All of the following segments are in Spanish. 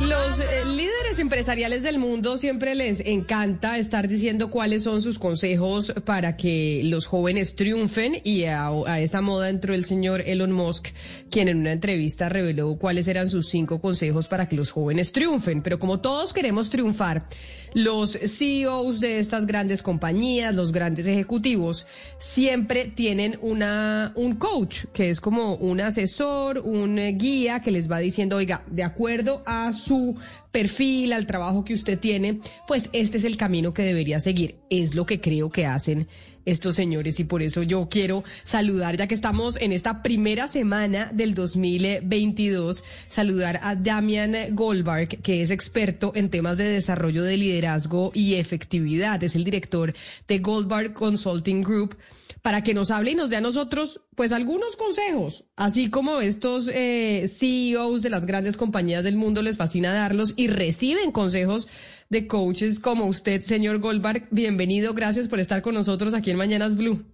Los eh, líderes empresariales del mundo siempre les encanta estar diciendo cuáles son sus consejos para que los jóvenes triunfen y a, a esa moda entró el señor Elon Musk, quien en una entrevista reveló cuáles eran sus cinco consejos para que los jóvenes triunfen. Pero como todos queremos triunfar, los CEOs de estas grandes compañías, los grandes ejecutivos, siempre tienen una, un coach, que es como un asesor, un eh, guía que les va diciendo, oiga, de acuerdo a su perfil, al trabajo que usted tiene, pues este es el camino que debería seguir. Es lo que creo que hacen estos señores y por eso yo quiero saludar, ya que estamos en esta primera semana del 2022, saludar a Damian Goldberg, que es experto en temas de desarrollo de liderazgo y efectividad. Es el director de Goldberg Consulting Group para que nos hable y nos dé a nosotros, pues, algunos consejos, así como estos eh, CEOs de las grandes compañías del mundo les fascina darlos y reciben consejos de coaches como usted, señor Goldberg. Bienvenido, gracias por estar con nosotros aquí en Mañanas Blue.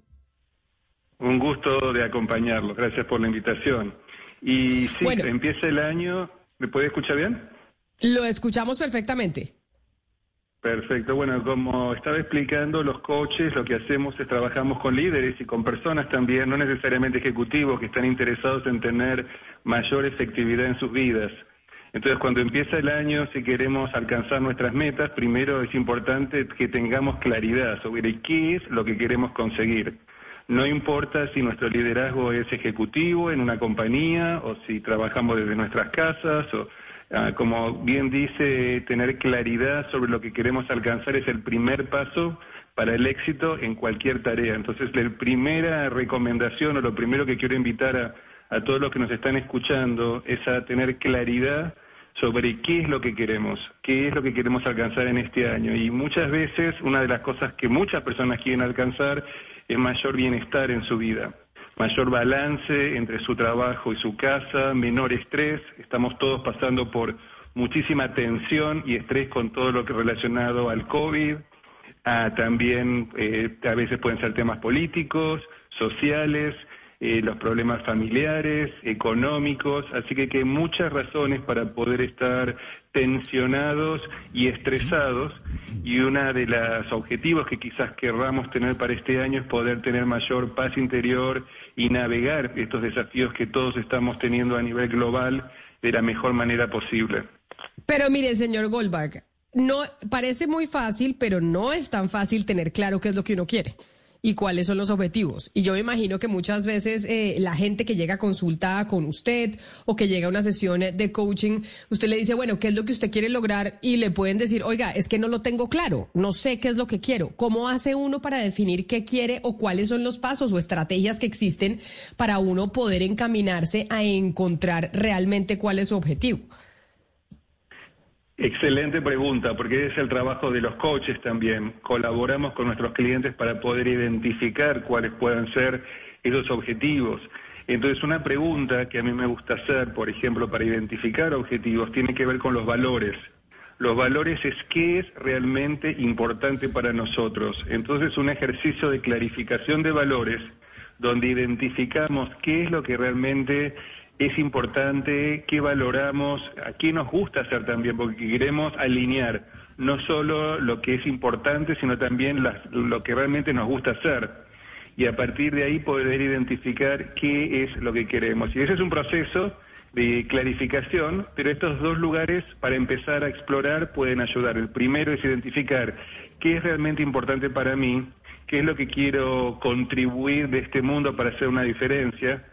Un gusto de acompañarlo, gracias por la invitación. Y sí, Bueno. empieza el año, ¿me puede escuchar bien? Lo escuchamos perfectamente. Perfecto, bueno, como estaba explicando, los coaches lo que hacemos es trabajamos con líderes y con personas también, no necesariamente ejecutivos, que están interesados en tener mayor efectividad en sus vidas. Entonces, cuando empieza el año, si queremos alcanzar nuestras metas, primero es importante que tengamos claridad sobre qué es lo que queremos conseguir. No importa si nuestro liderazgo es ejecutivo en una compañía o si trabajamos desde nuestras casas o como bien dice, tener claridad sobre lo que queremos alcanzar es el primer paso para el éxito en cualquier tarea. Entonces, la primera recomendación o lo primero que quiero invitar a, a todos los que nos están escuchando es a tener claridad sobre qué es lo que queremos, qué es lo que queremos alcanzar en este año. Y muchas veces una de las cosas que muchas personas quieren alcanzar es mayor bienestar en su vida mayor balance entre su trabajo y su casa, menor estrés. Estamos todos pasando por muchísima tensión y estrés con todo lo que relacionado al COVID. Ah, también eh, a veces pueden ser temas políticos, sociales, eh, los problemas familiares, económicos, así que, que hay muchas razones para poder estar tensionados y estresados y una de los objetivos que quizás querramos tener para este año es poder tener mayor paz interior y navegar estos desafíos que todos estamos teniendo a nivel global de la mejor manera posible. Pero mire, señor Goldberg, no parece muy fácil, pero no es tan fácil tener claro qué es lo que uno quiere y cuáles son los objetivos. Y yo me imagino que muchas veces eh, la gente que llega a consulta con usted o que llega a una sesión de coaching, usted le dice, bueno, ¿qué es lo que usted quiere lograr? Y le pueden decir, oiga, es que no lo tengo claro, no sé qué es lo que quiero. ¿Cómo hace uno para definir qué quiere o cuáles son los pasos o estrategias que existen para uno poder encaminarse a encontrar realmente cuál es su objetivo? Excelente pregunta, porque es el trabajo de los coaches también. Colaboramos con nuestros clientes para poder identificar cuáles puedan ser esos objetivos. Entonces, una pregunta que a mí me gusta hacer, por ejemplo, para identificar objetivos, tiene que ver con los valores. Los valores es qué es realmente importante para nosotros. Entonces, un ejercicio de clarificación de valores, donde identificamos qué es lo que realmente es importante, qué valoramos, a qué nos gusta hacer también, porque queremos alinear no solo lo que es importante, sino también lo que realmente nos gusta hacer. Y a partir de ahí poder identificar qué es lo que queremos. Y ese es un proceso de clarificación, pero estos dos lugares para empezar a explorar pueden ayudar. El primero es identificar qué es realmente importante para mí, qué es lo que quiero contribuir de este mundo para hacer una diferencia.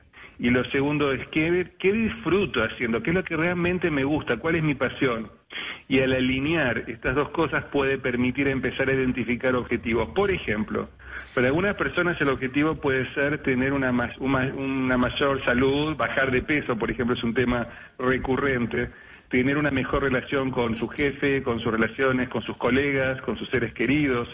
Y lo segundo es qué, qué disfruto haciendo, qué es lo que realmente me gusta, cuál es mi pasión. Y al alinear estas dos cosas puede permitir empezar a identificar objetivos. Por ejemplo, para algunas personas el objetivo puede ser tener una, una mayor salud, bajar de peso, por ejemplo, es un tema recurrente. tener una mejor relación con su jefe, con sus relaciones, con sus colegas, con sus seres queridos.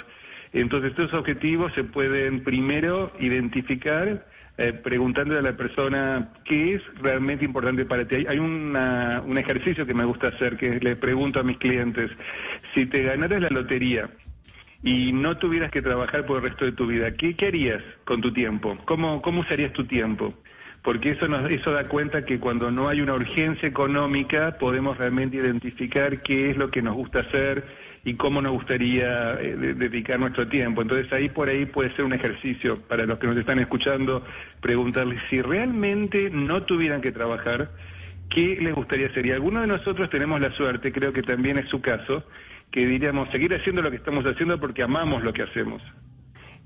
Entonces, estos objetivos se pueden primero identificar eh, preguntándole a la persona qué es realmente importante para ti. Hay un ejercicio que me gusta hacer, que le pregunto a mis clientes, si te ganaras la lotería y no tuvieras que trabajar por el resto de tu vida, ¿qué, harías con tu tiempo? ¿Cómo, cómo usarías tu tiempo? Porque eso, nos, eso da cuenta que cuando no hay una urgencia económica podemos realmente identificar qué es lo que nos gusta hacer y cómo nos gustaría eh, dedicar nuestro tiempo. Entonces ahí por ahí puede ser un ejercicio para los que nos están escuchando, preguntarles si realmente no tuvieran que trabajar, ¿qué les gustaría hacer? Y algunos de nosotros tenemos la suerte, creo que también es su caso, que diríamos seguir haciendo lo que estamos haciendo porque amamos lo que hacemos.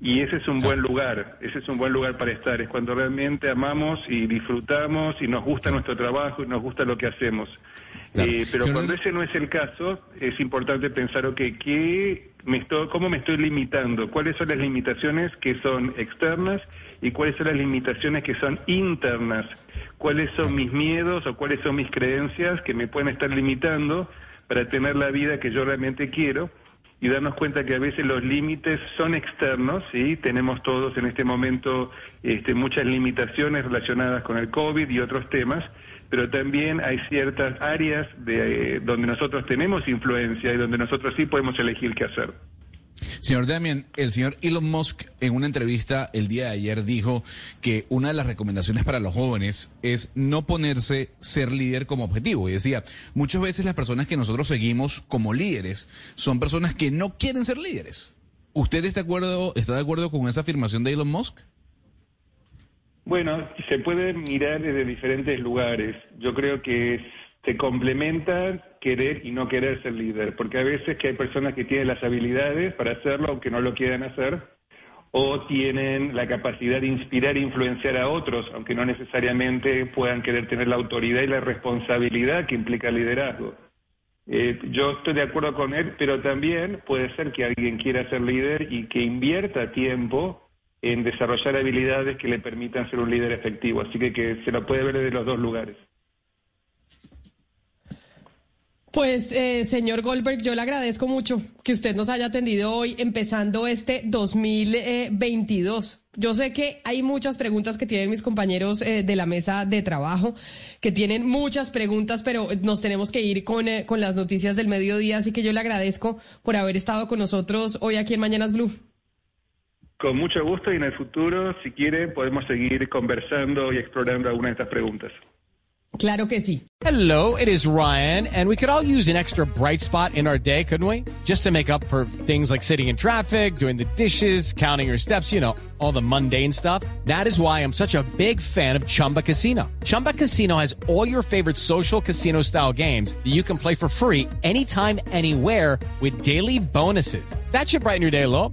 Y ese es un buen lugar, ese es un buen lugar para estar, es cuando realmente amamos y disfrutamos y nos gusta nuestro trabajo y nos gusta lo que hacemos. Eh, pero cuando ese no es el caso, es importante pensar, ok, ¿qué me estoy, ¿cómo me estoy limitando? ¿Cuáles son las limitaciones que son externas y cuáles son las limitaciones que son internas? ¿Cuáles son mis miedos o cuáles son mis creencias que me pueden estar limitando para tener la vida que yo realmente quiero? y darnos cuenta que a veces los límites son externos, ¿sí? Tenemos todos en este momento este, muchas limitaciones relacionadas con el COVID y otros temas, pero también hay ciertas áreas de, donde nosotros tenemos influencia y donde nosotros sí podemos elegir qué hacer. Señor Damian, el señor Elon Musk en una entrevista el día de ayer dijo que una de las recomendaciones para los jóvenes es no ponerse ser líder como objetivo. Y decía, muchas veces las personas que nosotros seguimos como líderes son personas que no quieren ser líderes. ¿Usted está de acuerdo, está de acuerdo con esa afirmación de Elon Musk? Bueno, se puede mirar desde diferentes lugares. Yo creo que se complementa querer y no querer ser líder, porque a veces que hay personas que tienen las habilidades para hacerlo aunque no lo quieran hacer, o tienen la capacidad de inspirar e influenciar a otros, aunque no necesariamente puedan querer tener la autoridad y la responsabilidad que implica el liderazgo. Eh, yo estoy de acuerdo con él, pero también puede ser que alguien quiera ser líder y que invierta tiempo en desarrollar habilidades que le permitan ser un líder efectivo. Así que, que se lo puede ver desde los dos lugares. Pues, eh, señor Goldberg, yo le agradezco mucho que usted nos haya atendido hoy, empezando este 2022. Yo sé que hay muchas preguntas que tienen mis compañeros eh, de la mesa de trabajo, que tienen muchas preguntas, pero nos tenemos que ir con, eh, con las noticias del mediodía, así que yo le agradezco por haber estado con nosotros hoy aquí en Mañanas Blue. Con mucho gusto y en el futuro, si quiere, podemos seguir conversando y explorando algunas de estas preguntas. Claro que sí. Hello, it is Ryan, and we could all use an extra bright spot in our day, couldn't we? Just to make up for things like sitting in traffic, doing the dishes, counting your steps, you know, all the mundane stuff. That is why I'm such a big fan of Chumba Casino. Chumba Casino has all your favorite social casino style games that you can play for free anytime, anywhere with daily bonuses. That should brighten your day a little.